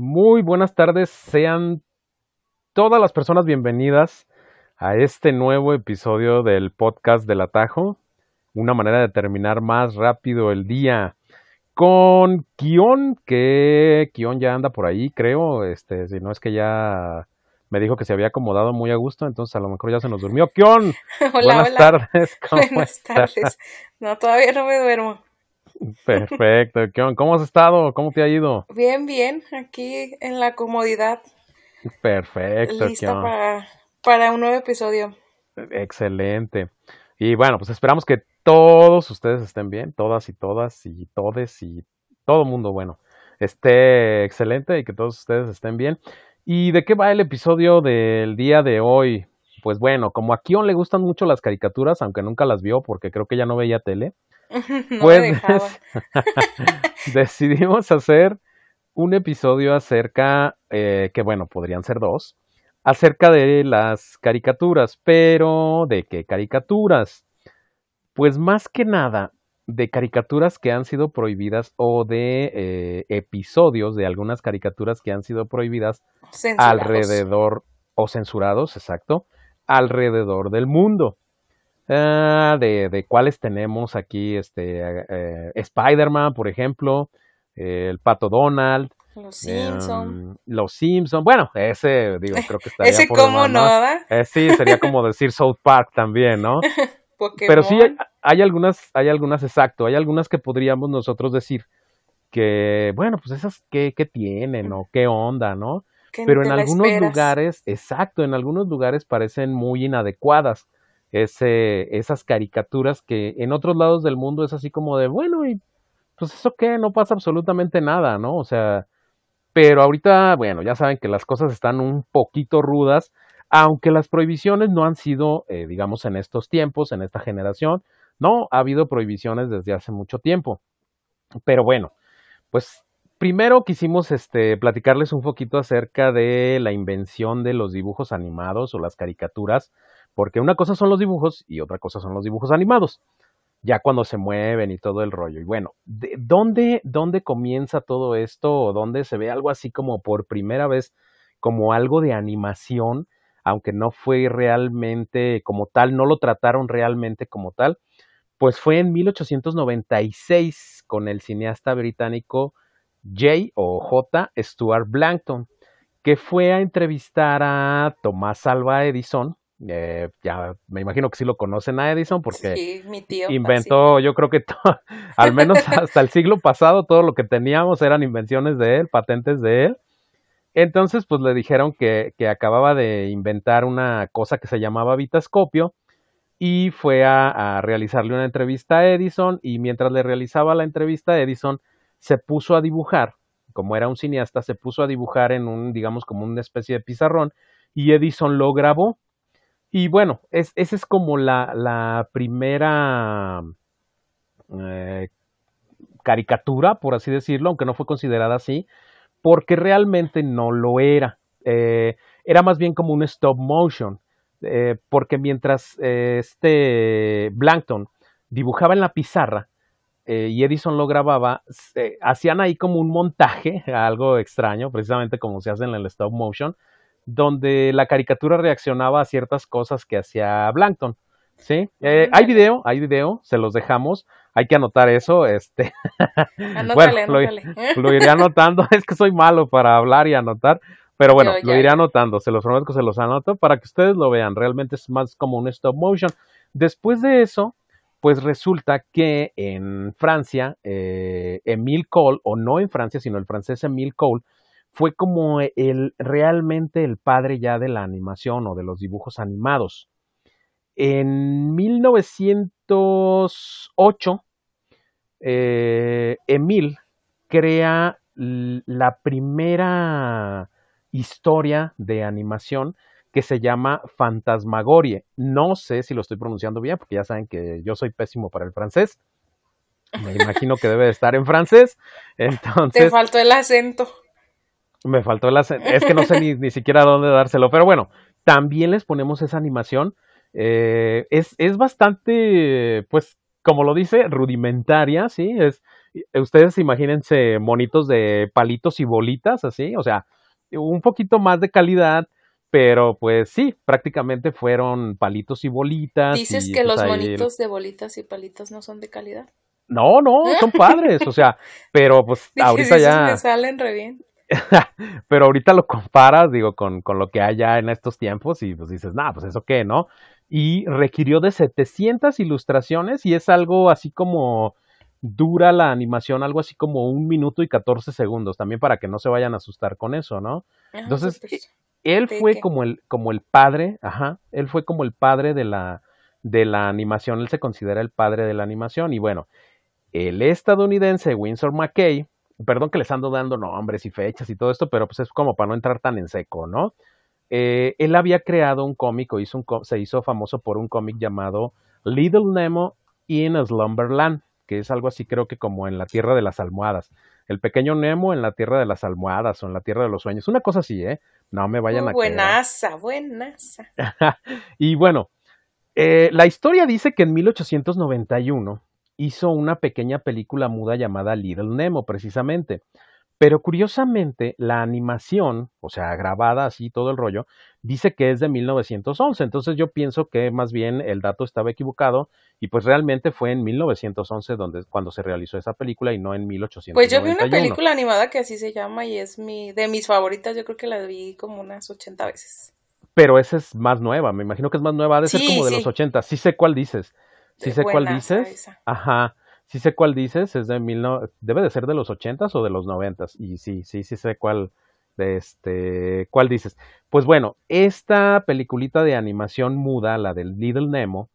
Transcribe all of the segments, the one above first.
Muy buenas tardes, sean todas las personas bienvenidas a este nuevo episodio del podcast del Atajo, una manera de terminar más rápido el día con Kion, que Kion ya anda por ahí, creo, este, si no es que ya me dijo que se había acomodado muy a gusto, entonces a lo mejor ya se nos durmió. Kion, buenas tardes. buenas tardes. No, todavía no me duermo. Perfecto. ¿Cómo has estado? ¿Cómo te ha ido? Bien, bien. Aquí en la comodidad. Perfecto. Lista para, para un nuevo episodio. Excelente. Y bueno, pues esperamos que todos ustedes estén bien, todas y todas y todes y todo mundo, bueno, esté excelente y que todos ustedes estén bien. ¿Y de qué va el episodio del día de hoy? Pues bueno, como a Kion le gustan mucho las caricaturas, aunque nunca las vio porque creo que ya no veía tele, pues decidimos hacer un episodio acerca, eh, que bueno, podrían ser dos, acerca de las caricaturas, pero ¿de qué caricaturas? Pues más que nada de caricaturas que han sido prohibidas o de eh, episodios de algunas caricaturas que han sido prohibidas alrededor o censurados, exacto, alrededor del mundo. Ah, de, de, cuáles tenemos aquí, este, eh, Spider-Man, por ejemplo, el Pato Donald. Los Simpsons. Em, los Simpsons. Bueno, ese, digo, creo que estaría Ese cómo no, ¿verdad? Eh, sí, sería como decir South Park también, ¿no? Pero sí hay, hay, algunas, hay algunas, exacto, hay algunas que podríamos nosotros decir que, bueno, pues esas, ¿qué, qué tienen, o qué onda, no? Pero en algunos lugares, exacto, en algunos lugares parecen muy inadecuadas ese, esas caricaturas que en otros lados del mundo es así como de, bueno, y pues eso qué, no pasa absolutamente nada, ¿no? O sea, pero ahorita, bueno, ya saben que las cosas están un poquito rudas, aunque las prohibiciones no han sido, eh, digamos, en estos tiempos, en esta generación, no, ha habido prohibiciones desde hace mucho tiempo. Pero bueno, pues primero quisimos este, platicarles un poquito acerca de la invención de los dibujos animados o las caricaturas porque una cosa son los dibujos y otra cosa son los dibujos animados. Ya cuando se mueven y todo el rollo. Y bueno, ¿de dónde, ¿dónde comienza todo esto? ¿O dónde se ve algo así como por primera vez, como algo de animación? Aunque no fue realmente como tal, no lo trataron realmente como tal. Pues fue en 1896 con el cineasta británico J o J. Stuart Blankton, que fue a entrevistar a Tomás Alva Edison, eh, ya me imagino que sí lo conocen a Edison porque inventó, yo creo que al menos hasta el siglo pasado todo lo que teníamos eran invenciones de él, patentes de él. Entonces, pues le dijeron que, que acababa de inventar una cosa que se llamaba vitascopio y fue a, a, realizarle una entrevista a Edison y mientras le realizaba la entrevista Edison se puso a dibujar, como era un cineasta, se puso a dibujar en un, digamos, como una especie de pizarrón y Edison lo grabó y bueno, es, esa es como la, primera eh, caricatura, por así decirlo, aunque no fue considerada así, porque realmente no lo era. Eh, era más bien como un stop motion, eh, porque mientras este Blankton dibujaba en la pizarra y Edison lo grababa, hacían ahí como un montaje, algo extraño, precisamente como se hace en el stop motion, donde la caricatura reaccionaba a ciertas cosas que hacía Blankton. ¿Sí? Eh, hay video, hay video, se los dejamos. Hay que anotar eso. Este. bueno, Lo, iré anotando. Es que soy malo para hablar y anotar. Pero bueno, lo iré anotando. Se los prometo que se los anoto para que ustedes lo vean. Realmente es más como un stop motion. Después de eso, pues resulta que en Francia, eh, Emile Cole, o no en Francia, sino el francés Emile Cole, fue como el realmente el padre ya de la animación o de los dibujos animados. En 1908, eh, Emil crea la primera historia de animación que se llama Fantasmagorie. No sé si lo estoy pronunciando bien, porque ya saben que yo soy pésimo para el francés. Me imagino que debe de estar en francés. Entonces. Te faltó el acento. Me faltó la... Es que no sé ni, ni siquiera dónde dárselo, pero bueno, también les ponemos esa animación. Eh, es, es bastante, pues, como lo dice, rudimentaria, ¿sí? Es, ustedes imagínense monitos de palitos y bolitas, así, o sea, un poquito más de calidad, pero pues sí, prácticamente fueron palitos y bolitas. ¿Dices que los monitos de bolitas y palitos no son de calidad? No, no, son padres, o sea, pero pues ahorita ya... Me salen re bien. pero ahorita lo comparas, digo, con, con lo que hay ya en estos tiempos y pues dices, nah, pues eso qué, ¿no? Y requirió de 700 ilustraciones y es algo así como dura la animación, algo así como un minuto y 14 segundos, también para que no se vayan a asustar con eso, ¿no? Entonces, pues, él fue como el, como el padre, ajá, él fue como el padre de la, de la animación, él se considera el padre de la animación y bueno, el estadounidense Winsor McKay, perdón que les ando dando nombres y fechas y todo esto, pero pues es como para no entrar tan en seco, ¿no? Eh, él había creado un cómic o hizo un, se hizo famoso por un cómic llamado Little Nemo in Slumberland, que es algo así creo que como en la tierra de las almohadas. El pequeño Nemo en la tierra de las almohadas o en la tierra de los sueños. Una cosa así, ¿eh? No me vayan a Buenaza, buenaza. y bueno, eh, la historia dice que en 1891 hizo una pequeña película muda llamada Little Nemo, precisamente. Pero curiosamente, la animación, o sea, grabada así todo el rollo, dice que es de 1911. Entonces yo pienso que más bien el dato estaba equivocado y pues realmente fue en 1911 donde, cuando se realizó esa película y no en 1891. Pues yo vi una película animada que así se llama y es mi, de mis favoritas. Yo creo que la vi como unas 80 veces. Pero esa es más nueva, me imagino que es más nueva, ha de ser como de los 80. Sí sé cuál dices. Sí sé cuál dices. Ajá. Sí sé cuál dices, es de mil no... debe de ser de los ochentas o de los noventas. Y sí, sí, sí sé cuál, este, cuál dices. Pues bueno, esta peliculita de animación muda, la del Little Nemo,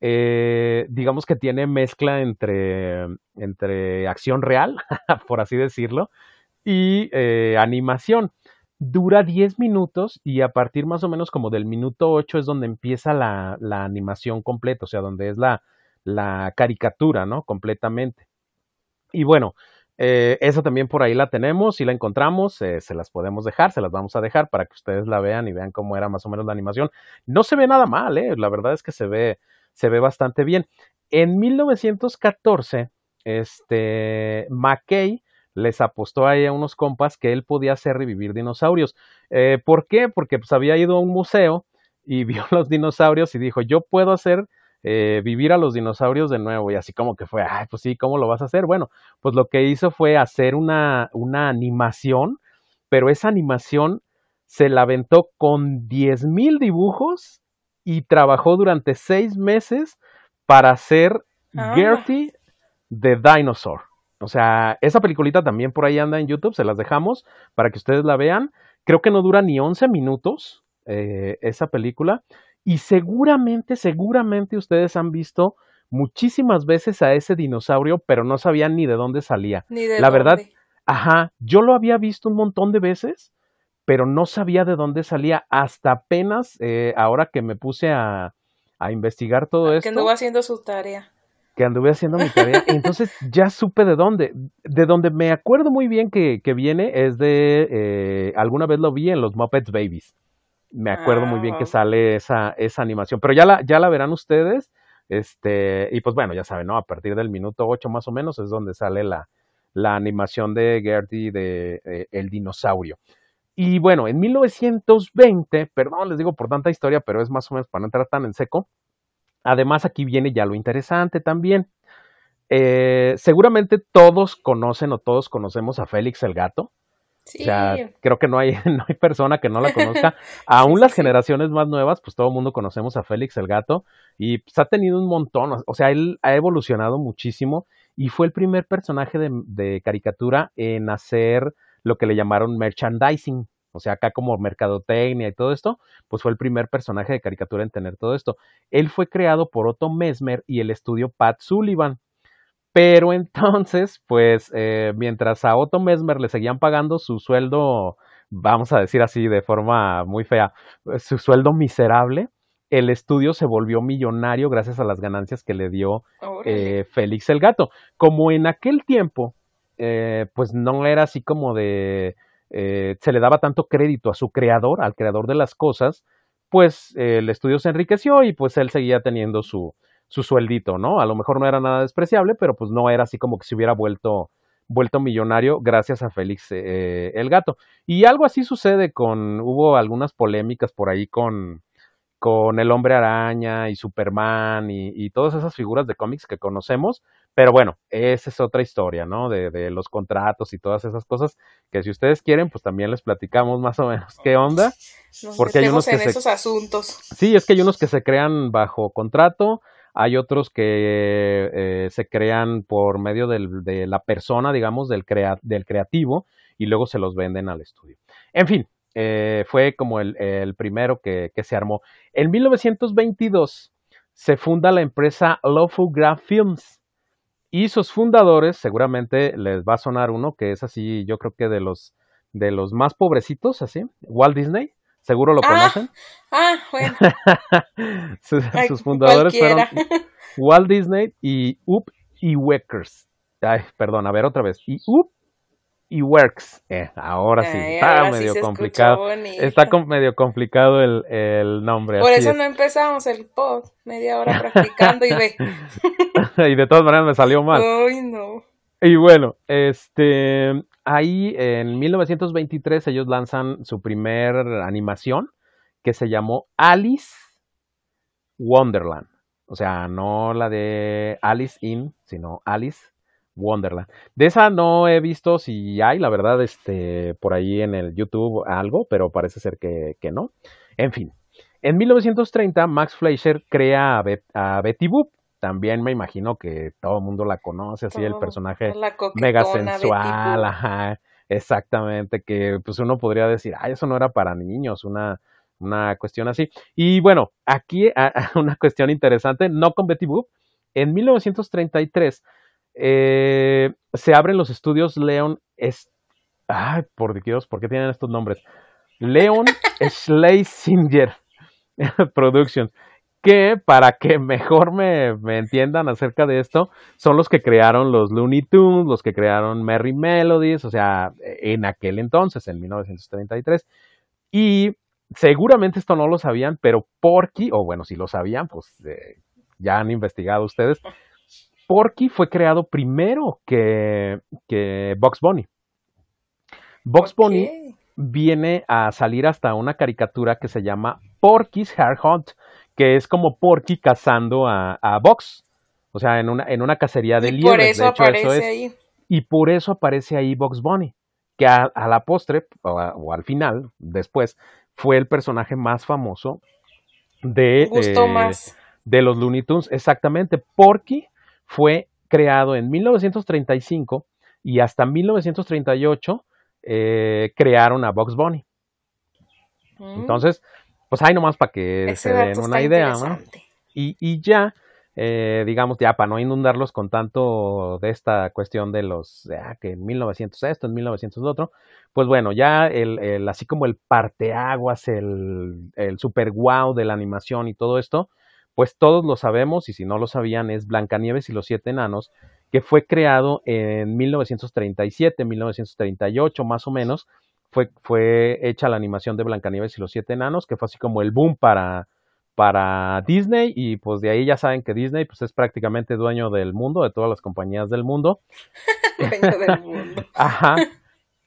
eh, digamos que tiene mezcla entre, entre acción real, por así decirlo, y eh, animación. Dura 10 minutos y a partir más o menos como del minuto 8 es donde empieza la, la animación completa, o sea, donde es la, la caricatura, ¿no? Completamente. Y bueno, eh, esa también por ahí la tenemos, si la encontramos, eh, se las podemos dejar, se las vamos a dejar para que ustedes la vean y vean cómo era más o menos la animación. No se ve nada mal, ¿eh? La verdad es que se ve, se ve bastante bien. En 1914, este, McKay les apostó ahí a unos compas que él podía hacer revivir dinosaurios. Eh, ¿Por qué? Porque pues había ido a un museo y vio los dinosaurios y dijo, yo puedo hacer eh, vivir a los dinosaurios de nuevo y así como que fue, ay, pues sí, ¿cómo lo vas a hacer? Bueno, pues lo que hizo fue hacer una, una animación, pero esa animación se la aventó con 10.000 dibujos y trabajó durante seis meses para hacer ah. Gertie the Dinosaur. O sea, esa peliculita también por ahí anda en YouTube, se las dejamos para que ustedes la vean. Creo que no dura ni 11 minutos eh, esa película y seguramente, seguramente ustedes han visto muchísimas veces a ese dinosaurio, pero no sabían ni de dónde salía. Ni de La verdad, ajá, yo lo había visto un montón de veces, pero no sabía de dónde salía hasta apenas eh, ahora que me puse a, a investigar todo esto. Que anduve haciendo su tarea. Que anduve haciendo mi tarea. entonces ya supe de dónde. De donde me acuerdo muy bien que, que viene es de. Eh, alguna vez lo vi en los Muppets Babies me acuerdo muy bien que ah. sale esa, esa animación, pero ya la, ya la verán ustedes, este, y pues bueno, ya saben, ¿no? A partir del minuto 8 más o menos es donde sale la, la animación de Gertie de eh, El dinosaurio. Y bueno, en 1920, perdón, les digo por tanta historia, pero es más o menos para no entrar tan en seco. Además, aquí viene ya lo interesante también. Eh, seguramente todos conocen o todos conocemos a Félix el gato. O sea, creo que no hay, no hay persona que no la conozca. Aún las generaciones más nuevas, pues todo el mundo conocemos a Félix el gato y pues ha tenido un montón, o sea, él ha evolucionado muchísimo y fue el primer personaje de, de caricatura en hacer lo que le llamaron merchandising. O sea, acá como mercadotecnia y todo esto, pues fue el primer personaje de caricatura en tener todo esto. Él fue creado por Otto Mesmer y el estudio Pat Sullivan. Pero entonces, pues, eh, mientras a Otto Mesmer le seguían pagando su sueldo, vamos a decir así de forma muy fea, su sueldo miserable, el estudio se volvió millonario gracias a las ganancias que le dio eh, Félix el Gato. Como en aquel tiempo, eh, pues no era así como de, se le daba tanto crédito a su creador, al creador de las cosas, pues el estudio se enriqueció y pues él seguía teniendo su, su sueldito, ¿no? A lo mejor no era nada despreciable, pero pues no era así como que se hubiera vuelto vuelto millonario gracias a Félix eh, el gato. Y algo así sucede con, hubo algunas polémicas por ahí con, con el hombre araña y Superman y todas esas figuras de cómics que conocemos, pero bueno, esa es otra historia, ¿no? De, de, los contratos y todas esas cosas que si ustedes quieren, pues también les platicamos más o menos qué onda. porque hay unos que en esos asuntos. Sí, es que hay unos que se crean bajo contrato, hay otros que eh, se crean por medio del, de la persona, digamos, del, crea, del creativo y luego se los venden al estudio. En fin, eh, fue como el, el primero que, que, se armó. En 1922 se funda la empresa Lawful Graph Films y sus fundadores, seguramente les va a sonar uno que es así, yo creo que de los, de los más pobrecitos, así, Walt Disney. Seguro lo ah, conocen. Ah, bueno. sus, sus, fundadores cualquiera. fueron Walt Disney y Up y Weckers. Ay, perdón, a ver otra vez. Y Up y Works. Eh, ahora sí, Ay, está ahora medio complicado. Está com- medio complicado el, el nombre. Por así eso es. no empezamos el pod, media hora practicando y ve. y de todas maneras me salió mal. Ay, no. Y bueno, este, ahí en 1923 ellos lanzan su primer animación que se llamó Alice Wonderland. O sea, no la de Alice in, sino Alice Wonderland. De esa no he visto si hay, la verdad, este, por ahí en el YouTube algo, pero parece ser que, que no. En fin, en 1930 Max Fleischer crea a, Bet- a Betty Boop. También me imagino que todo el mundo la conoce, así el personaje mega sensual, ajá, exactamente, que pues uno podría decir, ay, eso no era para niños, una, una cuestión así. Y bueno, aquí a- a una cuestión interesante, no con Betty Boop, en 1933 eh, se abren los estudios Leon, es, ay, por Dios, ¿por qué tienen estos nombres? Leon Schlesinger Productions, que para que mejor me, me entiendan acerca de esto, son los que crearon los Looney Tunes, los que crearon Merry Melodies, o sea, en aquel entonces, en 1933. Y seguramente esto no lo sabían, pero Porky, o bueno, si lo sabían, pues eh, ya han investigado ustedes. Porky fue creado primero que, que Bugs Bunny. Bugs Bunny viene a salir hasta una caricatura que se llama Porky's Hare Hunt, que es como Porky cazando a, a Bugs. O sea, en una, en una cacería de Y liebres. por eso de hecho, aparece eso es. ahí. Y por eso aparece ahí Bugs Bunny, que a, a la postre, o, a- o al final, después, fue el personaje más famoso de, Gustó eh, más. de los Looney Tunes. Exactamente, Porky fue creado en 1935 y hasta 1938 eh, crearon a Bugs Bunny. Mm, Entonces, pues ahí nomás para que ese se den una idea, ¿no? Y, y ya, eh, digamos, ya para no inundarlos con tanto de esta cuestión de los, ah, que en 1900 esto, en 1900 lo otro, pues bueno, ya el, el- así como el parteaguas, el, el super wow de la animación y todo esto, pues todos lo sabemos, y si no lo sabían, es Blancanieves y los siete enanos, que fue creado en 1937, 1938 más o menos, fue, fue hecha la animación de Blancanieves y los siete enanos, que fue así como el boom para, para Disney y pues de ahí ya saben que Disney pues es prácticamente dueño del mundo, de todas las compañías del mundo. Dueño del mundo. Ajá.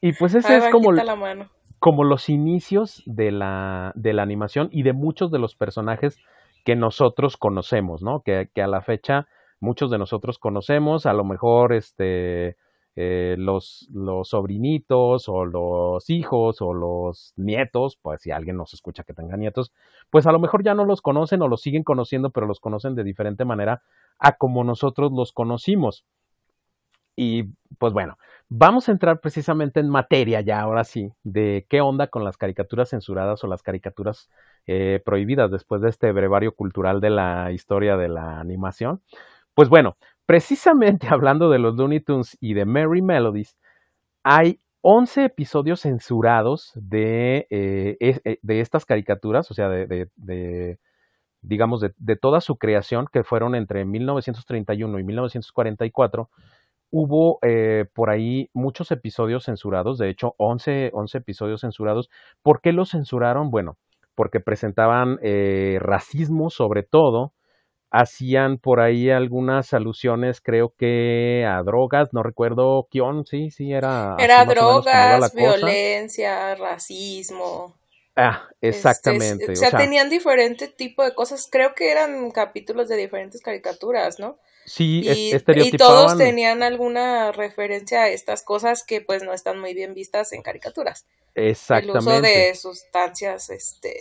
Y pues ese es como, bajita la mano. como los inicios de la, de la animación y de muchos de los personajes que nosotros conocemos, ¿no? Que, a la fecha muchos de nosotros conocemos, a lo mejor este eh, los, los sobrinitos o los hijos o los nietos, pues si alguien nos escucha que tenga nietos, pues a lo mejor ya no los conocen o los siguen conociendo, pero los conocen de diferente manera a como nosotros los conocimos. Y pues bueno, vamos a entrar precisamente en materia ya ahora sí, de qué onda con las caricaturas censuradas o las caricaturas eh, prohibidas después de este brevario cultural de la historia de la animación. Pues bueno, precisamente hablando de los Looney Tunes y de Merry Melodies, hay 11 episodios censurados de, eh, eh, de estas caricaturas, o sea, de, de- digamos, de, toda su creación, que fueron entre 1931 y 1944. Hubo por ahí muchos episodios censurados, de hecho 11, 11 episodios censurados. ¿Por qué los censuraron? Bueno, porque presentaban eh, racismo sobre todo, hacían por ahí algunas alusiones, creo que a drogas, no recuerdo, Kion, sí, sí, era. Era drogas, violencia, racismo. Ah, este, exactamente. o, sea, tenían diferente tipo de cosas. Creo que eran capítulos de diferentes caricaturas, ¿no? Sí, y, y todos tenían alguna referencia a estas cosas que pues no están muy bien vistas en caricaturas. Exactamente. El uso de sustancias, este,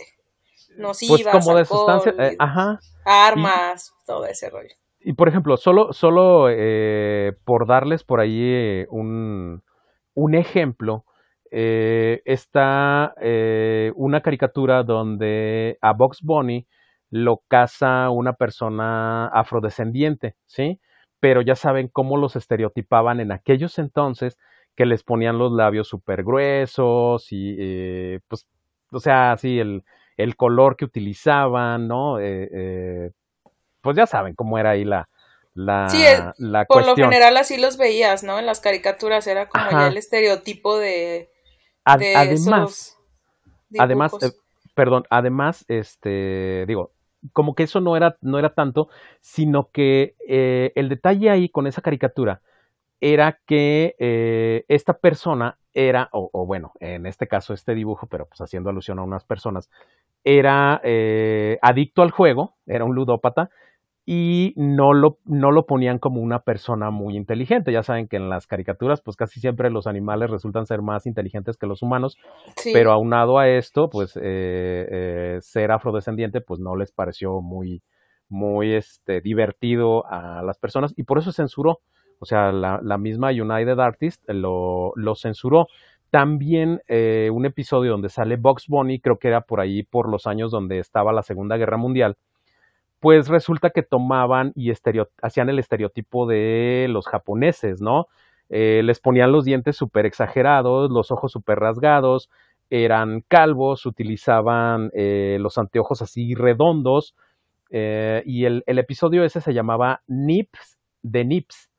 nocivas, pues como de sustancias, eh, ajá. Armas, todo ese rollo. Y por ejemplo, solo, solo eh, por darles por ahí eh, un, un ejemplo, eh, está eh, una caricatura donde a Box Bunny lo caza una persona afrodescendiente, ¿sí? Pero ya saben cómo los estereotipaban en aquellos entonces, que les ponían los labios súper gruesos y, eh, pues, o sea, así el, el color que utilizaban, ¿no? pues ya saben cómo era ahí la, la, sí, por lo general así los veías, ¿no? En las caricaturas era como ya el estereotipo de, además, además, eh, perdón, además, este, digo, como que eso no era, no era tanto, sino que eh, el detalle ahí con esa caricatura era que eh, esta persona era, o, bueno, en este caso este dibujo, pero pues haciendo alusión a unas personas, era adicto al juego, era un ludópata, y no lo, no lo ponían como una persona muy inteligente. Ya saben que en las caricaturas, pues casi siempre los animales resultan ser más inteligentes que los humanos, pero aunado a esto, pues eh, eh, ser afrodescendiente, pues no les pareció muy, muy este, divertido a las personas y por eso censuró. O sea, la, la misma United Artists lo, lo censuró. También eh, un episodio donde sale Box Bunny, creo que era por ahí por los años donde estaba la Segunda Guerra Mundial pues resulta que tomaban y hacían el estereotipo de los japoneses, ¿no? Eh, les ponían los dientes súper exagerados, los ojos súper rasgados, eran calvos, utilizaban eh, los anteojos así redondos, eh, y el, episodio ese se llamaba Nips de Nips,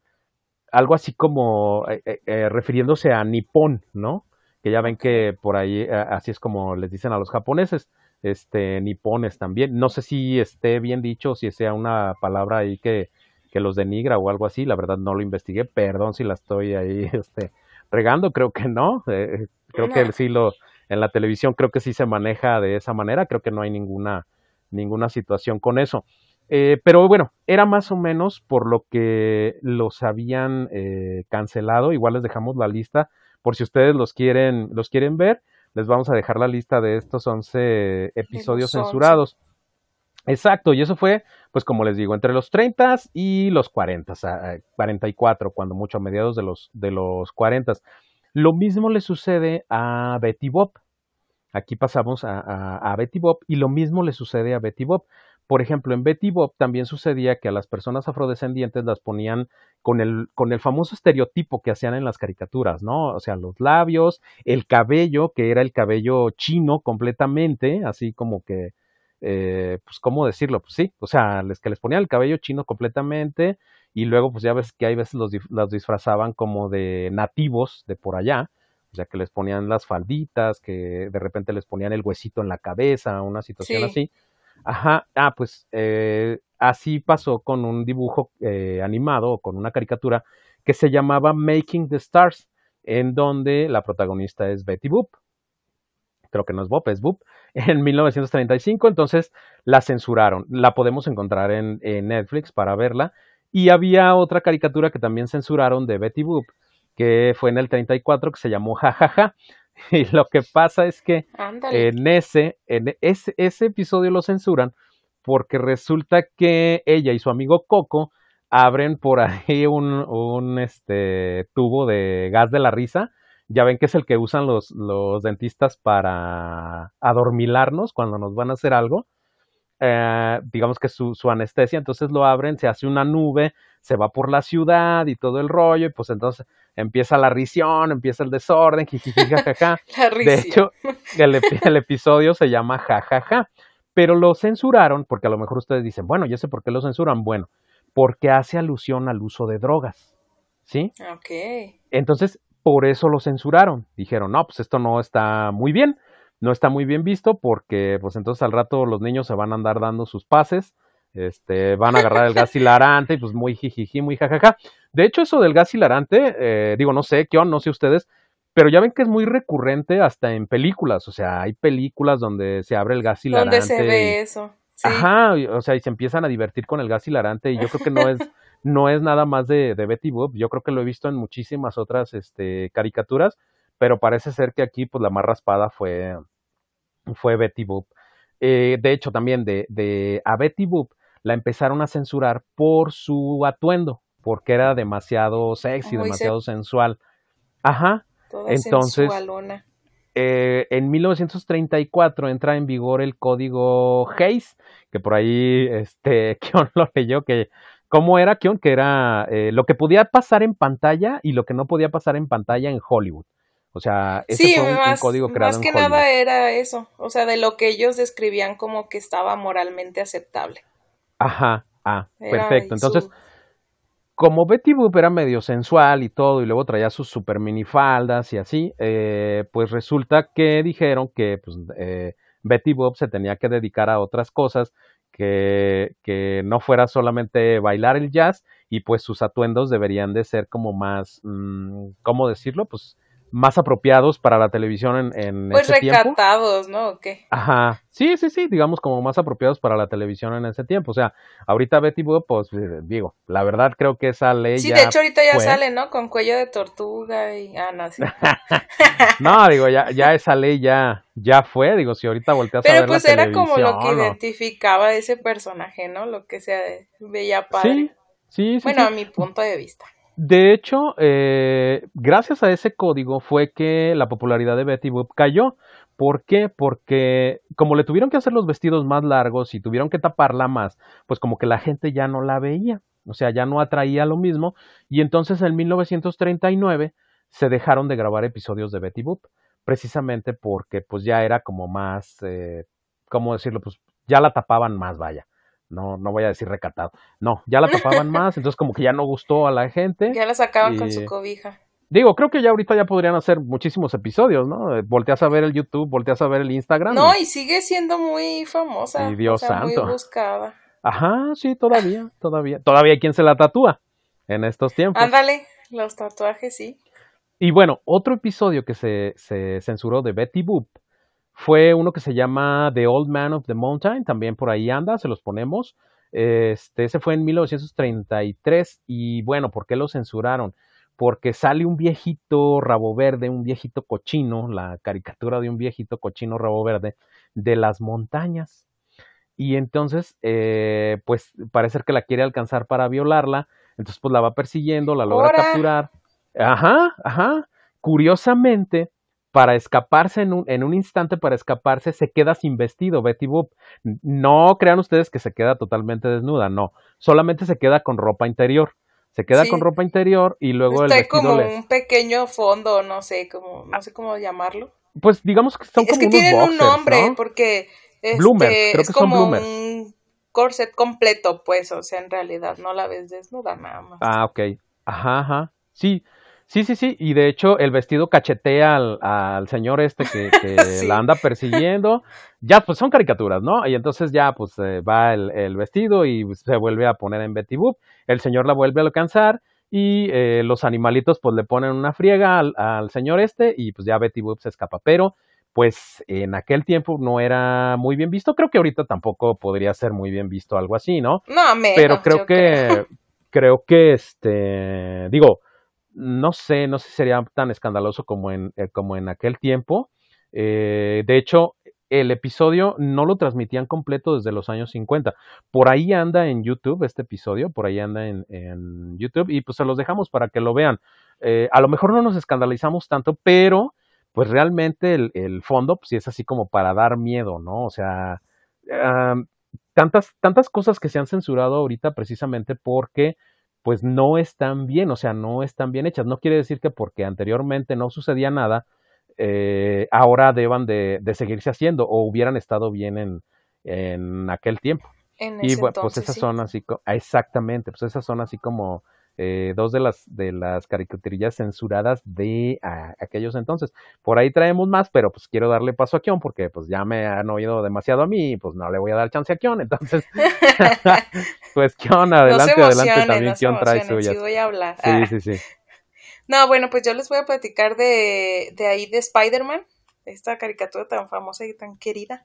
algo así como refiriéndose a Nippon, ¿no? Que ya ven que por ahí así es como les dicen a los japoneses este, nipones también. No sé si esté bien dicho, si sea una palabra ahí que, que los denigra o algo así, la verdad no lo investigué, perdón si la estoy ahí este, regando, creo que no, eh, creo que sí lo, en la televisión creo que sí se maneja de esa manera, creo que no hay ninguna, ninguna situación con eso. Eh, pero bueno, era más o menos por lo que los habían eh, cancelado, igual les dejamos la lista por si ustedes los quieren, los quieren ver les vamos a dejar la lista de estos 11 episodios censurados. Exacto, y eso fue, pues como les digo, entre los 30 y los 40, 44, cuando mucho a mediados de los, de los 40. Lo mismo le sucede a Betty Bob. Aquí pasamos a, a Betty Bob y lo mismo le sucede a Betty Bob. Por ejemplo, en Betty Bob también sucedía que a las personas afrodescendientes las ponían con el, con el famoso estereotipo que hacían en las caricaturas, ¿no? O sea, los labios, el cabello, que era el cabello chino completamente, así como que, eh, pues, ¿cómo decirlo? Pues sí, o sea, les, que les ponían el cabello chino completamente y luego, pues ya ves que hay veces los, los disfrazaban como de nativos de por allá, o sea, que les ponían las falditas, que de repente les ponían el huesito en la cabeza, una situación así. Ajá, ah, pues eh, así pasó con un dibujo eh, animado o con una caricatura que se llamaba Making the Stars, en donde la protagonista es Betty Boop. Creo que no es Bob, es Boop. En 1935, entonces la censuraron. La podemos encontrar en, Netflix para verla. Y había otra caricatura que también censuraron de Betty Boop, que fue en el 34, que se llamó Jajaja. Y lo que pasa es que en ese, en ese, ese episodio lo censuran porque resulta que ella y su amigo Coco abren por ahí un, un este, tubo de gas de la risa. Ya ven que es el que usan los, los dentistas para adormilarnos cuando nos van a hacer algo. Eh, digamos que su, su, anestesia, entonces lo abren, se hace una nube, se va por la ciudad y todo el rollo, y pues entonces empieza la risión, empieza el desorden, jajaja. de hecho, el, el, episodio se llama jajaja, pero lo censuraron, porque a lo mejor ustedes dicen, bueno, yo sé por qué lo censuran, bueno, porque hace alusión al uso de drogas, ¿sí? Ok. Entonces, por eso lo censuraron, dijeron, no, pues esto no está muy bien, no está muy bien visto porque pues entonces al rato los niños se van a andar dando sus pases este, van a agarrar el gas hilarante y pues muy jijiji, muy jajaja. De hecho, eso del gas hilarante, eh, digo, no sé, ¿qué no sé ustedes, pero ya ven que es muy recurrente hasta en películas, o sea, hay películas donde se abre el gas hilarante. Donde se ve eso. Ajá, o sea, y se empiezan a divertir con el gas hilarante y yo creo que no es, no es nada más de, de Betty Boop, yo creo que lo he visto en muchísimas otras este, caricaturas, pero parece ser que aquí pues la más raspada fue, fue Betty Boop. Eh, de hecho, también de, de a Betty Boop la empezaron a censurar por su atuendo, porque era demasiado sexy, demasiado sensual. Ajá. Entonces, eh, en 1934 entra en vigor el código Hayes, que por ahí, este, Kion lo leyó, que cómo era Kion, que era eh, lo que podía pasar en pantalla y lo que no podía pasar en pantalla en Hollywood. O sea, ese fue un, código creado más que nada era eso, o sea, de lo que ellos describían como que estaba moralmente aceptable. Ajá, ah, perfecto. Entonces, como Betty Boop era medio sensual y todo, y luego traía sus super minifaldas y así, eh, pues resulta que dijeron que pues, eh, Betty Boop se tenía que dedicar a otras cosas, que, que, no fuera solamente bailar el jazz, y pues sus atuendos deberían de ser como más, mm, ¿cómo decirlo? Pues más apropiados para la televisión en, en pues recatados, ¿no? ¿O qué? Ajá, sí, sí, sí, digamos como más apropiados para la televisión en ese tiempo. O sea, ahorita Betty Boop, pues eh, digo, la verdad creo que esa ley Sí, de hecho ahorita ya sale, ¿no? Con cuello de tortuga y... Ah, no, sí. no, digo, ya, ya esa ley ya, ya fue, digo, si ahorita volteas a ver pues era como lo que identificaba ese personaje, ¿no? Lo que se veía padre. Sí, sí, sí. Bueno, a mi punto de vista. De hecho, eh, gracias a ese código fue que la popularidad de Betty Boop cayó. ¿Por qué? Porque como le tuvieron que hacer los vestidos más largos y tuvieron que taparla más, pues como que la gente ya no la veía, o sea, ya no atraía lo mismo. Y entonces en 1939 se dejaron de grabar episodios de Betty Boop, precisamente porque pues ya era como más, eh, ¿cómo decirlo? Pues ya la tapaban más, vaya no, no voy a decir recatado. No, ya la tapaban más, entonces como que ya no gustó a la gente. Ya la sacaban con su cobija. Digo, creo que ya ahorita ya podrían hacer muchísimos episodios, ¿no? Eh, volteas a ver el YouTube, volteas a ver el Instagram. No, y sigue siendo muy famosa. Y Dios santo. Muy buscada. Ajá, sí, todavía, todavía. Todavía hay quien se la tatúa en estos tiempos. Ándale, los tatuajes, sí. Y bueno, otro episodio que se, se censuró de Betty Boop fue uno que se llama The Old Man of the Mountain, también por ahí anda, se los ponemos. Este, ese fue en 1933 y bueno, ¿por qué lo censuraron? Porque sale un viejito rabo verde, un viejito cochino, la caricatura de un viejito cochino rabo verde de las montañas. Y entonces, eh, pues parece que la quiere alcanzar para violarla, entonces pues la va persiguiendo, la logra capturar. Ajá, ajá. Curiosamente, para escaparse en un, en un instante, para escaparse, se queda sin vestido, Betty Boop. No crean ustedes que se queda totalmente desnuda, no. Solamente se queda con ropa interior. Se queda con ropa interior y luego el vestido como un pequeño fondo, no sé cómo, no sé cómo llamarlo. Pues digamos que son es como que tienen un nombre, porque este, bloomers, creo que es como son bloomers. un corset completo, pues, o sea, en realidad no la ves desnuda nada más. Ah, ok. Ajá, ajá. Sí, Sí, sí, sí, y de hecho el vestido cachetea al, al señor este que, la anda persiguiendo. Ya, pues son caricaturas, ¿no? Y entonces ya, pues eh, va el, el, vestido y se vuelve a poner en Betty Boop. El señor la vuelve a alcanzar y eh, los animalitos pues le ponen una friega al, al, señor este y pues ya Betty Boop se escapa. Pero pues en aquel tiempo no era muy bien visto. Creo que ahorita tampoco podría ser muy bien visto algo así, ¿no? No, menos, Pero creo que, creo que este, digo, no sé, no sé si sería tan escandaloso como en, eh, como en aquel tiempo. Eh, de hecho, el episodio no lo transmitían completo desde los años 50. Por ahí anda en YouTube este episodio, por ahí anda en, en YouTube y pues se los dejamos para que lo vean. Eh, a lo mejor no nos escandalizamos tanto, pero pues realmente el, el fondo pues sí es así como para dar miedo, ¿no? O sea, tantas, tantas cosas que se han censurado ahorita precisamente porque pues no están bien, o sea, no están bien hechas. No quiere decir que porque anteriormente no sucedía nada, eh, ahora deban de, seguirse haciendo o hubieran estado bien en, en aquel tiempo. y bueno, pues esas son así, exactamente, pues esas son así como eh, dos de las de las caricaturillas censuradas de aquellos entonces. Por ahí traemos más, pero pues quiero darle paso a Kion porque pues ya me han oído demasiado a mí y pues no le voy a dar chance a Kion. Entonces, pues Kion, adelante, adelante también Kion trae suya. Sí, voy a hablar. Sí, ah. sí, sí. No, bueno, pues yo les voy a platicar de, de ahí de Spider-Man, esta caricatura tan famosa y tan querida.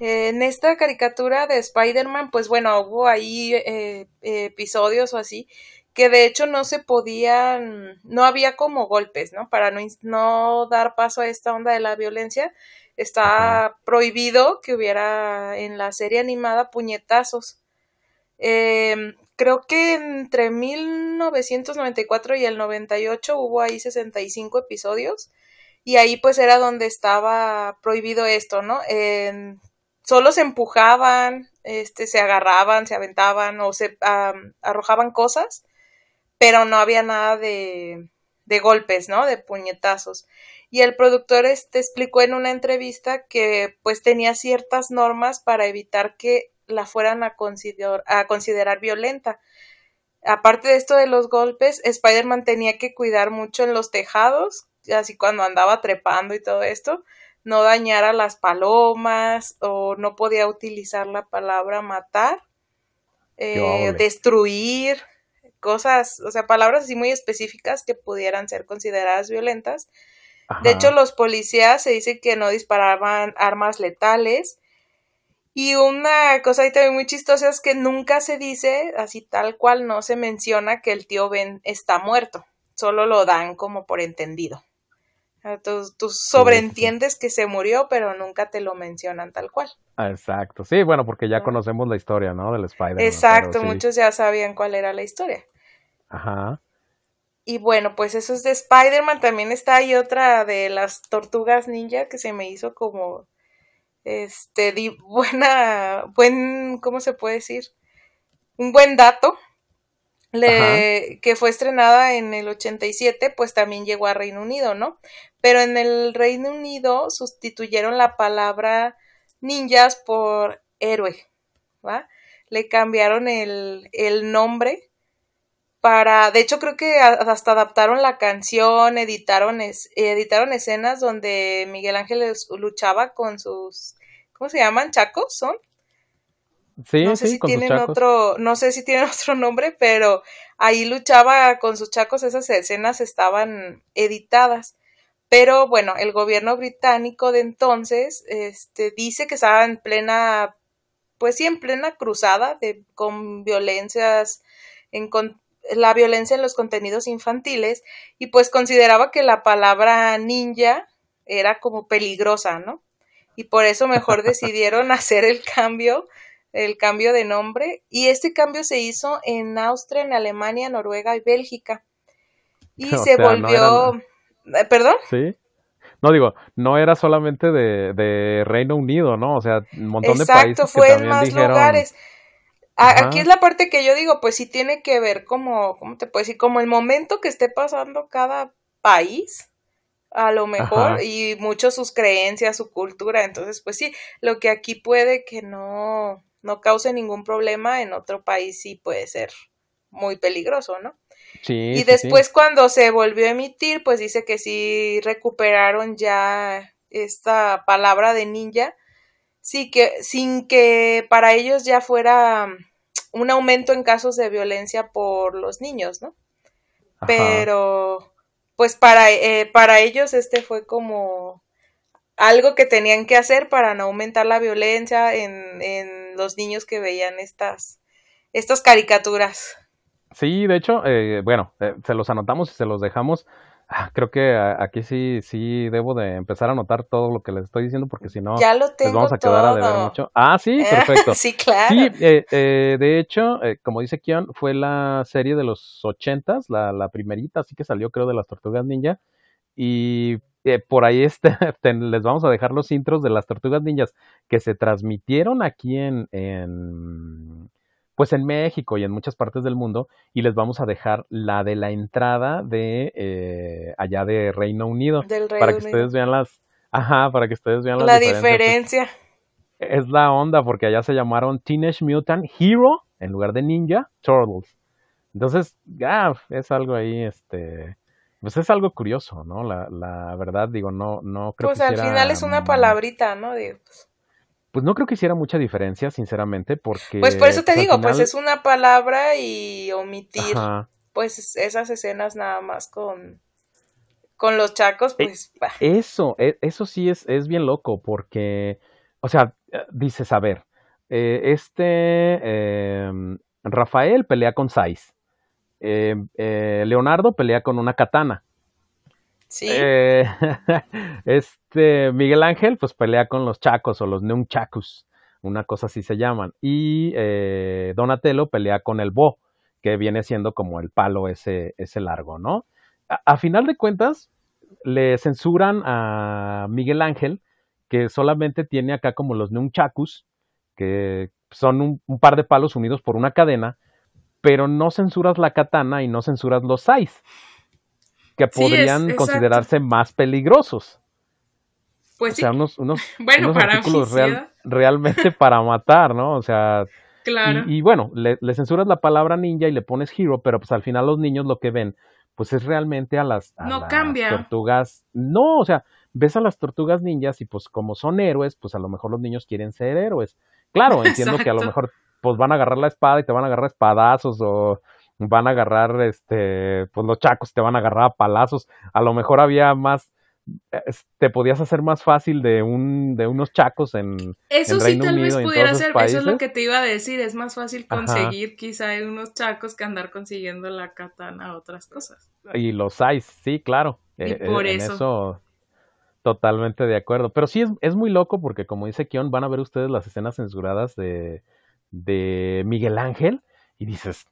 En esta caricatura de Spider-Man, pues bueno, hubo ahí eh, episodios o así que de hecho no se podían, no había como golpes, ¿no? Para no, no dar paso a esta onda de la violencia, está prohibido que hubiera en la serie animada puñetazos. Em, creo que entre 1994 y el 98 hubo ahí 65 episodios y ahí pues era donde estaba prohibido esto, ¿no? solo se empujaban, este, se agarraban, se aventaban o se arrojaban cosas pero no había nada de, de golpes, ¿no? De puñetazos. Y el productor este explicó en una entrevista que pues tenía ciertas normas para evitar que la fueran a, considerar, a considerar violenta. Aparte de esto de los golpes, Spider-Man tenía que cuidar mucho en los tejados, así cuando andaba trepando y todo esto, no dañar a las palomas o no podía utilizar la palabra matar, eh, destruir, cosas, o sea, palabras así muy específicas que pudieran ser consideradas violentas. De hecho, los policías se dice que no disparaban armas letales. Y una cosa ahí también muy chistosa es que nunca se dice, así tal cual, no se menciona que el tío Ben está muerto. Solo lo dan como por entendido. Tú, sobreentiendes que se murió, pero nunca te lo mencionan tal cual. Exacto, sí, bueno, porque ya conocemos la historia, ¿no? Del Spider-Man. Exacto, muchos ya sabían cuál era la historia. Ajá. Y bueno, pues eso es de Spider-Man. También está ahí otra de las tortugas ninja que se me hizo como, este, buena, buen, ¿cómo se puede decir? Un buen dato. Le, que fue estrenada en el 87, pues también llegó a Reino Unido, ¿no? Pero en el Reino Unido sustituyeron la palabra ninjas por héroe, ¿va? Le cambiaron el, el nombre para, de hecho creo que hasta adaptaron la canción, editaron, editaron escenas donde Miguel Ángel luchaba con sus, ¿cómo se llaman? ¿Chacos son? Sí, no sé sí, si tienen otro, no sé si tienen otro nombre, pero ahí luchaba con sus chacos, esas escenas estaban editadas. Pero bueno, el gobierno británico de entonces este, dice que estaba en plena, pues sí, en plena cruzada de, con violencias, en, la violencia en los contenidos infantiles y pues consideraba que la palabra ninja era como peligrosa, ¿no? Y por eso mejor decidieron hacer el cambio, el cambio de nombre y este cambio se hizo en Austria, en Alemania, Noruega y Bélgica. Y se volvió ¿Perdón? Sí. No digo, no era solamente de, Reino Unido, ¿no? O sea, un montón de países fue en más lugares. Aquí es la parte que yo digo, pues sí tiene que ver como, ¿cómo te puedo decir? Como el momento que esté pasando cada país, a lo mejor, y mucho sus creencias, su cultura. Entonces, pues sí, lo que aquí puede que no, no cause ningún problema, en otro país sí puede ser muy peligroso, ¿no? Y después cuando se volvió a emitir, pues dice que sí recuperaron ya esta palabra de ninja, sí que sin que para ellos ya fuera un aumento en casos de violencia por los niños, ¿no? Pero pues para, eh, para ellos este fue como algo que tenían que hacer para no aumentar la violencia en, en los niños que veían estas, estas caricaturas. Sí, de hecho, eh, bueno, eh, se los anotamos y se los dejamos. Ah, creo que aquí sí, sí debo de empezar a anotar todo lo que les estoy diciendo porque si no, ya lo les vamos a quedar a deber mucho. Ah, sí, perfecto. sí, claro. Sí, eh, de hecho, como dice Kion, fue la serie de los ochentas, la, la primerita, así que salió creo de las Tortugas Ninja. Y por ahí este, les vamos a dejar los intros de las Tortugas Ninjas que se transmitieron aquí en, en pues en México y en muchas partes del mundo y les vamos a dejar la de la entrada de eh, allá de Reino Unido para que ustedes vean las ajá para que ustedes vean la diferencia es la onda porque allá se llamaron Teenage Mutant Hero en lugar de Ninja Turtles Entonces, es algo ahí, este, pues es algo curioso, ¿no? La, la verdad, digo, no, no creo pues que Pues al final es una palabrita, ¿no? Pues. Pues no creo que hiciera mucha diferencia, sinceramente, porque... Pues por eso te pues, digo, pues es una palabra y omitir, pues esas escenas nada más con con los chacos, e pues... Eso, e, eso sí es, es bien loco, porque, o sea, eh, dices, a ver, eh, este em, Rafael pelea con Saiz, em, eh, Leonardo pelea con una katana. Sí. este Miguel Ángel, pues pelea con los chacos o los nunchakus, una cosa así se llaman. Y Donatello pelea con el bo, que viene siendo como el palo ese, ese largo, ¿no? a, final de cuentas, le censuran a Miguel Ángel, que solamente tiene acá como los nunchakus, que son un, par de palos unidos por una cadena, pero no censuras la katana y no censuras los sais, que podrían considerarse más peligrosos. Pues o sea, unos, unos, bueno, artículos realmente para matar, ¿no? O sea, claro. y, bueno, le, le, censuras la palabra ninja y le pones hero, pero pues al final los niños lo que ven pues es realmente a las, tortugas. No, o sea, ves a las tortugas ninjas y pues como son héroes, pues a lo mejor los niños quieren ser héroes. Claro, entiendo que a lo mejor pues van a agarrar la espada y te van a agarrar espadazos o van a agarrar este pues los chacos te van a agarrar a palazos. A lo mejor había más te podías hacer más fácil de un de unos chacos en eso sí tal vez pudiera ser eso es lo que te iba a decir es más fácil conseguir quizá unos chacos que andar consiguiendo la katana otras cosas y los hay sí claro y eh, por eh, eso. eso totalmente de acuerdo pero sí es, es muy loco porque como dice Kion van a ver ustedes las escenas censuradas de de Miguel Ángel y dices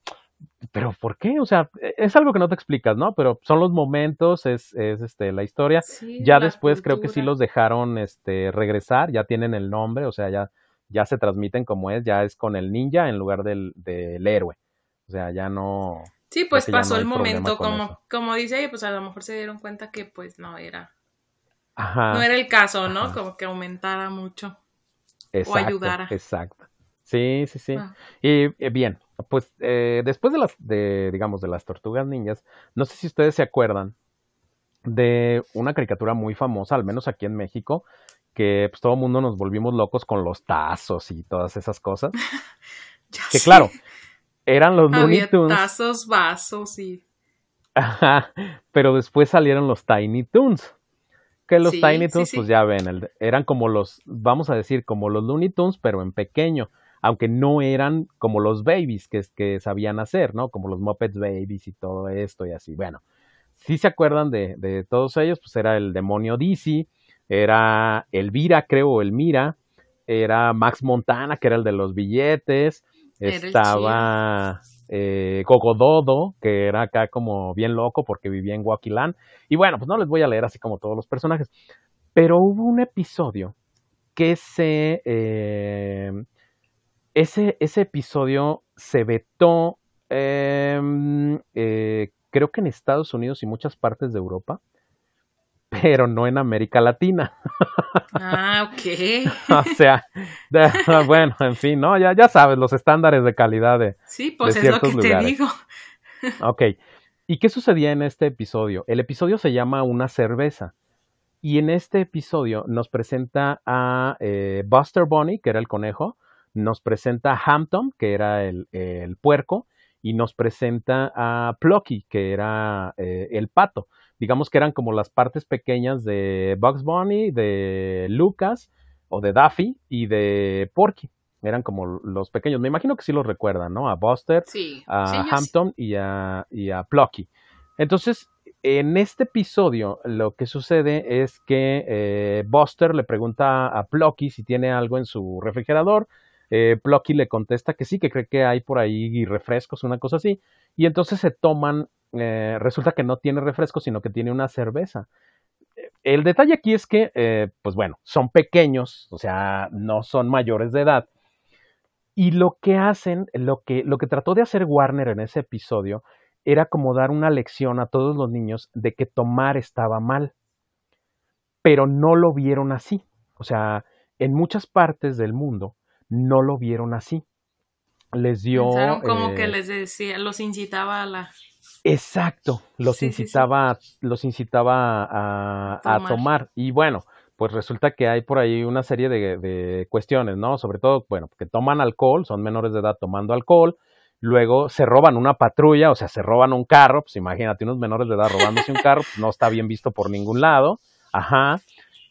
pero ¿por qué? O sea, e, es algo que no te explicas, ¿no? Pero son los momentos, es, es este, la historia. ya después creo que sí los dejaron este, regresar, ya tienen el nombre, o sea, ya, ya se transmiten como es, ya es con el ninja en lugar del, del héroe. O sea, ya no. Sí, pues pasó el momento, como, como dice pues a lo mejor se dieron cuenta que pues no era. Ajá. No era el caso, ¿no? Como que aumentara mucho. Exacto, o ayudara. Exacto. Sí, sí, sí. Ah. Y bien, pues eh, después de las, de, digamos, de las tortugas ninjas, no sé si ustedes se acuerdan de una caricatura muy famosa, al menos aquí en México, que pues todo el mundo nos volvimos locos con los tazos y todas esas cosas. que claro, eran los Looney Tunes. tazos, vasos y... Ajá, pero después salieron los Tiny Toons. Que los Tiny Toons, pues ya ven, eran como los, vamos a decir, como los Looney Tunes, pero en pequeño aunque no eran como los babies que, que sabían hacer, ¿no? Como los Muppets Babies y todo esto y así. Bueno, si se acuerdan de, de todos ellos, pues era el demonio Dizzy, era Elvira, creo, Elmira, era Max Montana, que era el de los billetes, estaba eh, Gogododo, que era acá como bien loco porque vivía en Wakilan. Y bueno, pues no les voy a leer así como todos los personajes, pero hubo un episodio que se... Eh, ese, ese episodio se vetó, em, eh, creo que en Estados Unidos y muchas partes de Europa, pero no en América Latina. Ah, ok. o sea, bueno, en fin, ¿no? Ya, ya sabes, los estándares de calidad de. Sí, pues es lo que te digo. ok. ¿Y qué sucedía en este episodio? El episodio se llama Una cerveza. Y en este episodio nos presenta a eh, Buster Bunny, que era el conejo, nos presenta a Hampton, que era el, puerco, y nos presenta a Plucky, que era eh, el pato. Digamos que eran como las partes pequeñas de Bugs Bunny, de Lucas o de Daffy y de Porky. Eran como los pequeños. Me imagino que sí los recuerdan, ¿no? A Buster, a Hampton y a, y a Plucky. Entonces, en este episodio lo que sucede es que eh, Buster le pregunta a Plucky si tiene algo en su refrigerador eh, Plucky le contesta que sí, que cree que hay por ahí refrescos, una cosa así. Y entonces se toman, eh, resulta que no tiene refrescos, sino que tiene una cerveza. El detalle aquí es que, eh, pues bueno, son pequeños, o sea, no son mayores de edad. Y lo que hacen, lo que, lo que trató de hacer Warner en ese episodio, era como dar una lección a todos los niños de que tomar estaba mal. Pero no lo vieron así. O sea, en muchas partes del mundo, no lo vieron así. les dio... como que eh, les decía, los incitaba a la... Exacto, los incitaba, los incitaba a, a, tomar. Y bueno, pues resulta que hay por ahí una serie de, de, cuestiones, ¿no? Sobre todo, bueno, que toman alcohol, son menores de edad tomando alcohol, luego se roban una patrulla, o sea, se roban un carro, pues imagínate unos menores de edad robándose un carro, pues no está bien visto por ningún lado, ajá,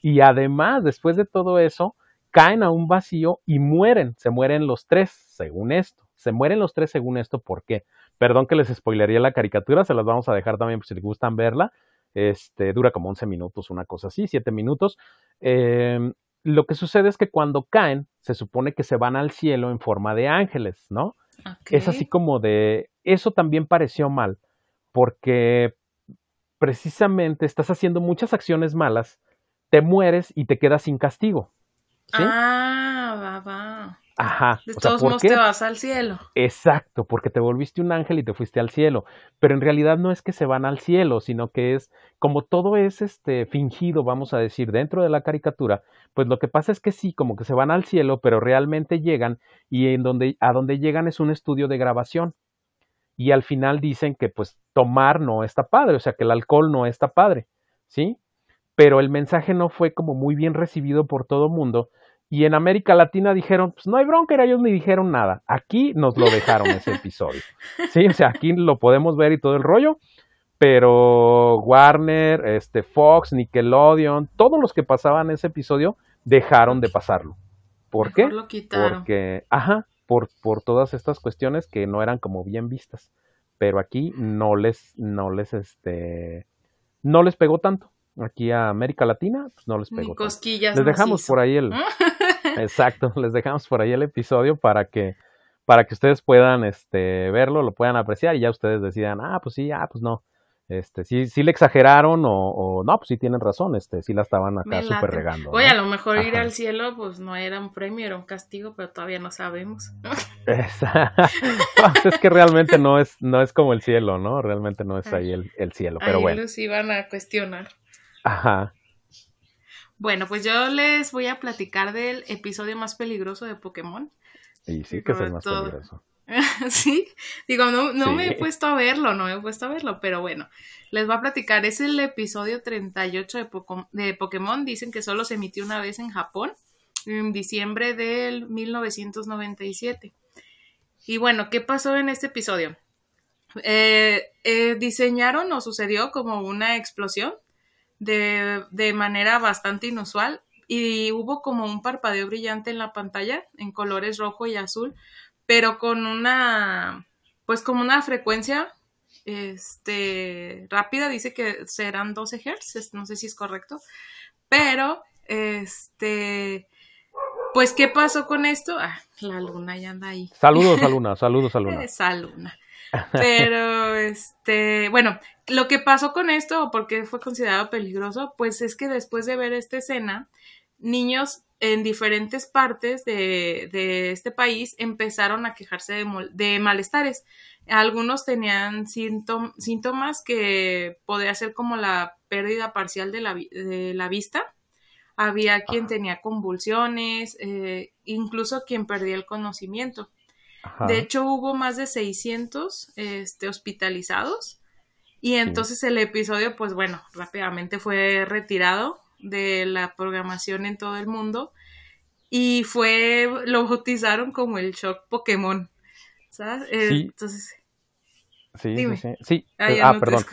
y además, después de todo eso, caen a un vacío y mueren, se mueren los tres, según esto, se mueren los tres según esto, ¿por qué? Perdón que les spoilería la caricatura, se las vamos a dejar también por si les gustan verla, este, dura como 11 minutos, una cosa así, 7 minutos, eh, lo que sucede es que cuando caen, se supone que se van al cielo en forma de ángeles, ¿no? Es así como de, eso también pareció mal, porque precisamente estás haciendo muchas acciones malas, te mueres y te quedas sin castigo. ¿Sí? Ah, va, va. Ajá. De todos modos te vas al cielo. Exacto, porque te volviste un ángel y te fuiste al cielo. Pero en realidad no es que se van al cielo, sino que es como todo es este fingido, vamos a decir, dentro de la caricatura, pues lo que pasa es que sí, como que se van al cielo, pero realmente llegan y en donde a donde llegan es un estudio de grabación. Y al final dicen que pues tomar no está padre, o sea, que el alcohol no está padre, ¿sí? Pero el mensaje no fue como muy bien recibido por todo el mundo y en América Latina dijeron, pues no hay bronca, ellos ni dijeron nada. Aquí nos lo dejaron ese episodio. Sí, o sea, aquí lo podemos ver y todo el rollo, pero Warner, este Fox, Nickelodeon, todos los que pasaban ese episodio dejaron de pasarlo. ¿Por qué? Porque, ajá, por, por todas estas cuestiones que no eran como bien vistas. Pero aquí no les, no les, este, no les pegó tanto. Aquí a América Latina, pues no les pegó. cosquillas. Les dejamos por ahí el, exacto, les dejamos por ahí el episodio para que, para que ustedes puedan, este, verlo, lo puedan apreciar y ya ustedes decidan, ah, pues sí, ah, pues no este, sí, sí le exageraron o, no, pues sí tienen razón, este, sí la estaban acá súper regando. Oye, a lo mejor ir al cielo, pues no era un premio, era un castigo, pero todavía no sabemos. es que realmente no es, no es como el cielo, ¿no? Realmente no es ahí el, el cielo, pero ahí bueno. los iban a cuestionar. Ajá. Bueno, pues yo les voy a platicar del episodio más peligroso de Pokémon. Y sí que es el más peligroso. sí, digo, no, no me he puesto a verlo, no me he puesto a verlo, pero bueno, les voy a platicar. Es el episodio 38 de, de Pokémon. Dicen que solo se emitió una vez en Japón, en diciembre del 1997. Y bueno, ¿qué pasó en este episodio? Eh, eh, diseñaron o sucedió como una explosión de, de manera bastante inusual y hubo como un parpadeo brillante en la pantalla en colores rojo y azul pero con una, pues como una frecuencia este, rápida, dice que serán 12 Hz, no sé si es correcto, pero, este, pues, ¿qué pasó con esto? Ah, la luna ya anda ahí. Saludos a luna, saludos a luna. Esa luna. Pero, este, bueno, lo que pasó con esto, o por qué fue considerado peligroso, pues es que después de ver esta escena, niños en diferentes partes de, este país empezaron a quejarse de, malestares. Algunos tenían síntomas que podría ser como la pérdida parcial de la, vista. Había quien tenía convulsiones, eh, incluso quien perdía el conocimiento. De hecho, hubo más de 600 este, hospitalizados. Y entonces el episodio, pues bueno, rápidamente fue retirado de la programación en todo el mundo y fue, lo bautizaron como el shock Pokémon, ¿sabes? Sí. Entonces... Sí, sí, sí, Ah, ah perdón.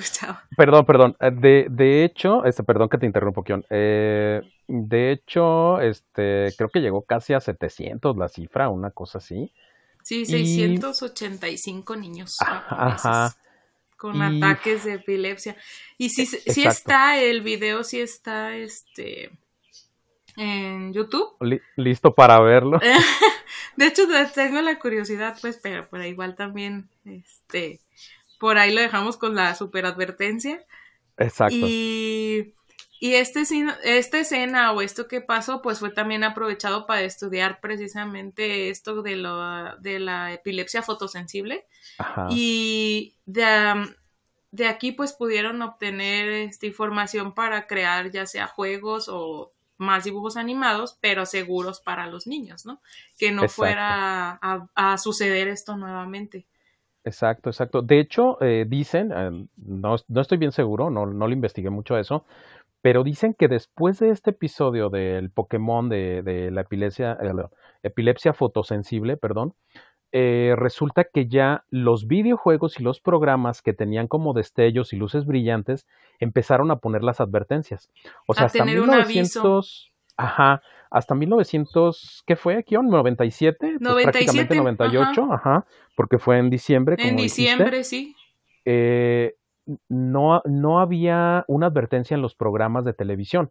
Perdón, perdón. Eh, de, de hecho, este, perdón que te interrumpo, Kion. Eh, de hecho, este, creo que llegó casi a 700 la cifra, una cosa así. Sí, 685 niños. Ajá con ataques de epilepsia. Y sí, sí está el video, sí está este en YouTube. listo para verlo. de hecho, tengo la curiosidad, pues, pero, pero igual también, este, por ahí lo dejamos con la super advertencia. Exacto. Y, y este, esta escena o esto que pasó, pues fue también aprovechado para estudiar precisamente esto de, lo, de la epilepsia fotosensible. Y de, aquí pues pudieron obtener esta información para crear ya sea juegos o más dibujos animados, pero seguros para los niños, ¿no? Que no fuera a, suceder esto nuevamente. Exacto, exacto. De hecho, eh, dicen, eh, no, no, estoy bien seguro, no, no lo investigué mucho eso, pero dicen que después de este episodio del Pokémon de, de la epilepsia, eh, epilepsia fotosensible, perdón, eh, resulta que ya los videojuegos y los programas que tenían como destellos y luces brillantes empezaron a poner las advertencias. O sea, hasta 1900, ajá, hasta 1900, ¿qué fue aquí? 97, 97 pues prácticamente 98, ajá. porque fue en diciembre. en diciembre, sí. Eh, no, no había una advertencia en los programas de televisión.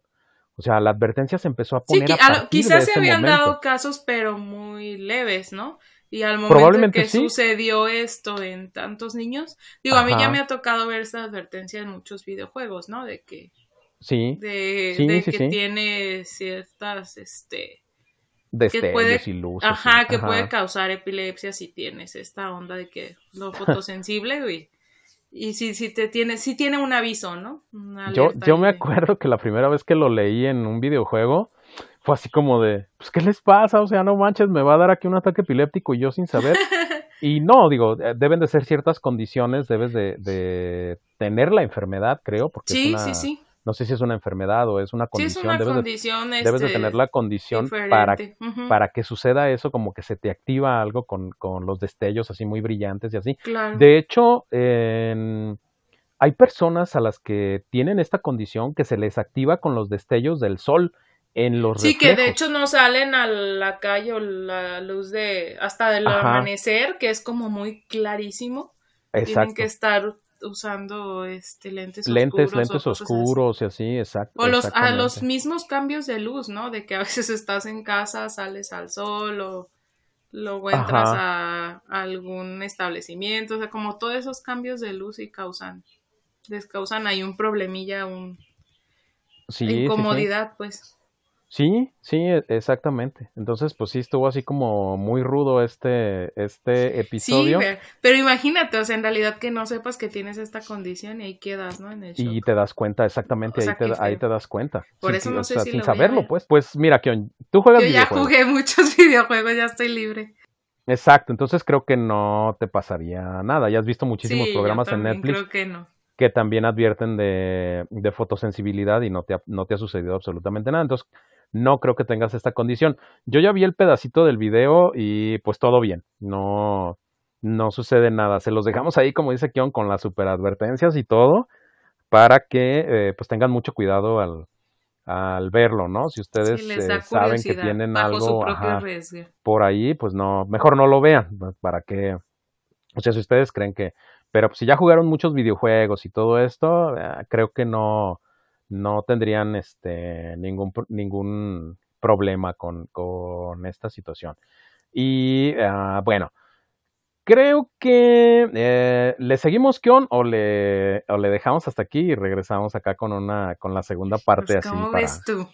O sea, la advertencia se empezó a poner sí, a quizás se habían dado casos, pero muy leves, ¿no? Y al momento que sucedió esto en tantos niños, digo, a mí ya me ha tocado ver esa advertencia en muchos videojuegos, ¿no? De que sí, de, de que tiene ciertas, este, destellos y luces. Ajá, que puede causar epilepsia si tienes esta onda de que lo fotosensible, güey. Y si, si te tiene, si tiene un aviso, ¿no? Yo, yo me acuerdo que la primera vez que lo leí en un videojuego, fue así como de, pues, ¿qué les pasa? O sea, no manches, me va a dar aquí un ataque epiléptico y yo sin saber. y no, digo, eh, deben de ser ciertas condiciones, debes de, de tener la enfermedad, creo, porque sí, es una, sí, sí. No sé si es una enfermedad o es una condición. Sí, es una debes, condición, de, debes de este, tener la condición para, para que suceda eso, como que se te activa algo con, con los destellos así muy brillantes y así. Claro. De hecho, hay personas a las que tienen esta condición que se les activa con los destellos del sol en los Sí, que de hecho no salen a la calle o la luz de hasta del amanecer, que es como muy clarísimo. Exacto. Tienen que estar usando este lentes lentes oscuros lentes oscuros y así exacto o los a los mismos cambios de luz no de que a veces estás en casa sales al sol o luego entras a, algún establecimiento o sea como todos esos cambios de luz y causan les causan ahí un problemilla un sí, incomodidad pues Sí, sí, e, exactamente. Entonces, pues sí estuvo así como muy rudo este, este episodio. Sí, pero imagínate, o sea, en realidad que no sepas que tienes esta condición y ahí quedas, ¿no? En el y te das cuenta, exactamente, ahí, te, ahí te das cuenta. Por eso no sé si sin saberlo, pues. Pues mira, Kion, tú juegas Yo ya jugué muchos videojuegos, ya estoy libre. Exacto, entonces creo que no te pasaría nada. Ya has visto muchísimos programas en Netflix. Creo que no que también advierten de, de fotosensibilidad y no te, ha, no te ha sucedido absolutamente nada. Entonces, no creo que tengas esta condición. Yo ya vi el pedacito del video y pues todo bien, no, no sucede nada. Se los dejamos ahí, como dice Kion, con las superadvertencias y todo, para que eh, pues tengan mucho cuidado al, al verlo, ¿no? Si ustedes eh, saben que tienen algo por ahí, pues no, mejor no lo vean, para que, o sea, si ustedes creen que, pero pues, si ya jugaron muchos videojuegos y todo esto, eh, creo que no, no tendrían este, ningún, ningún problema con, con esta situación. Y uh, bueno, creo que eh, le seguimos Kion o le, o le dejamos hasta aquí y regresamos acá con una con la segunda parte pues, así. ¿Cómo ves tú?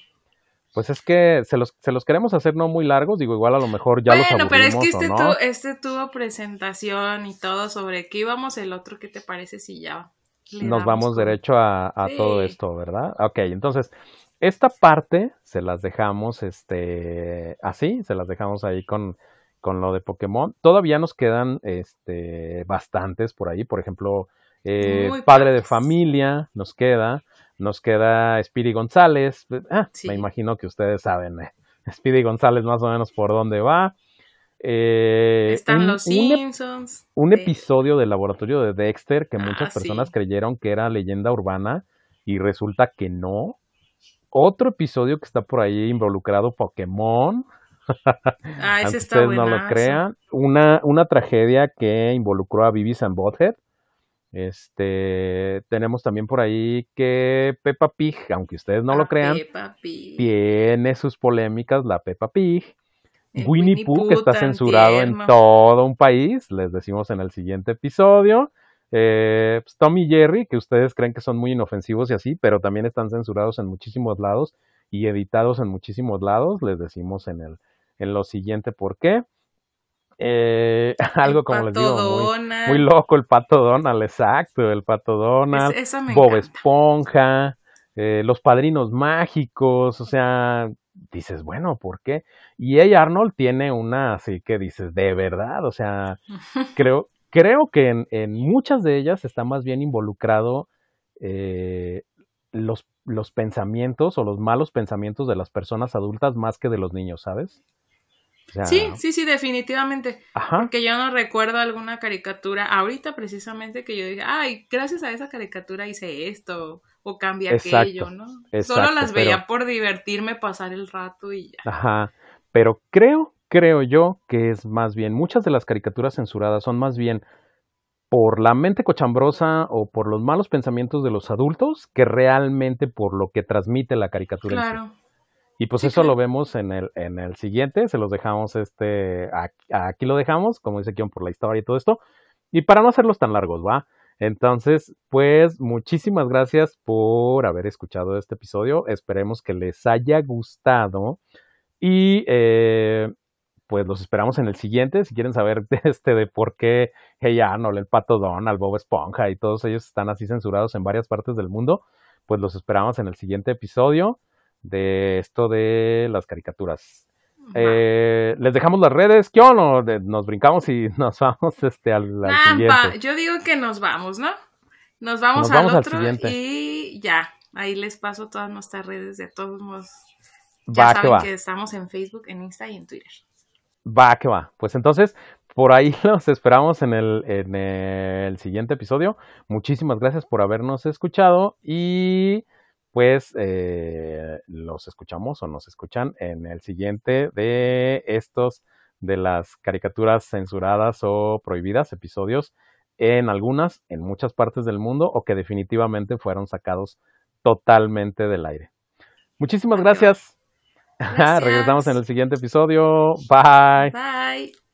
Pues es que se los, se los queremos hacer no muy largos, digo, igual a lo mejor ya los aburrimos pero es que este, no. este tuvo presentación y todo sobre qué íbamos, el otro, ¿qué te parece si ya nos vamos derecho a, todo esto, ¿verdad? Ok, entonces, esta parte se las dejamos este así, se las dejamos ahí con, con lo de Pokémon. Todavía nos quedan este bastantes por ahí, por ejemplo, eh, Padre de Familia nos queda, nos queda Speedy González, ah, me imagino que ustedes saben, eh, Speedy González más o menos por dónde va. Eh, Están los Simpsons. Un, episodio del laboratorio de Dexter que ah, muchas personas creyeron que era leyenda urbana y resulta que no. Otro episodio que está por ahí involucrado Pokémon. Ah, ese está ustedes no lo crean. Una, una tragedia que involucró a Beavis and Butthead. Este, tenemos también por ahí que Peppa Pig, aunque ustedes no lo crean, tiene sus polémicas la Peppa Pig. Winnie, Pooh, que está censurado en todo un país, les decimos en el siguiente episodio. Eh, pues, Tom y Jerry, que ustedes creen que son muy inofensivos y así, pero también están censurados en muchísimos lados y editados en muchísimos lados, les decimos en el en lo siguiente por qué. Eh, algo como les digo, muy, loco el pato Donald, exacto, el pato Donald, Bob Esponja, eh, los padrinos mágicos, o sea, dices, bueno, ¿por qué? Y ella Arnold tiene una así que dices, de verdad, o sea, creo, creo que en, muchas de ellas está más bien involucrado eh, los, los pensamientos o los malos pensamientos de las personas adultas más que de los niños, ¿sabes? Sí, sí, sí, definitivamente. Ajá. Porque yo no recuerdo alguna caricatura ahorita precisamente que yo diga, ay, gracias a esa caricatura hice esto o cambié aquello, ¿no? Solo las veía por divertirme, pasar el rato y ya. Ajá. Pero creo, creo yo que es más bien, muchas de las caricaturas censuradas son más bien por la mente cochambrosa o por los malos pensamientos de los adultos que realmente por lo que transmite la caricatura. Claro. Y pues eso lo vemos en el, en el siguiente, se los dejamos este, aquí, lo dejamos, como dice Kion, por la historia y todo esto. Y para no hacerlos tan largos, ¿va? Entonces, pues muchísimas gracias por haber escuchado este episodio. Esperemos que les haya gustado. Y eh, pues los esperamos en el siguiente. Si quieren saber de, este, de por qué Hey Arnold, el Pato Donald, Bob Esponja y todos ellos están así censurados en varias partes del mundo, pues los esperamos en el siguiente episodio de esto de las caricaturas. Eh, les dejamos las redes, ¿qué o nos brincamos y nos vamos este al, siguiente. Yo digo que nos vamos, ¿no? Nos vamos, al otro y ya, ahí les paso todas nuestras redes de todos modos. Ya saben que, estamos en Facebook, en Insta y en Twitter. Va, que va. Pues entonces, por ahí los esperamos en el, en el siguiente episodio. Muchísimas gracias por habernos escuchado y pues eh, los escuchamos o nos escuchan en el siguiente de estos de las caricaturas censuradas o prohibidas, episodios en algunas, en muchas partes del mundo o que definitivamente fueron sacados totalmente del aire. Muchísimas gracias. gracias. Regresamos en el siguiente episodio. Bye. Bye.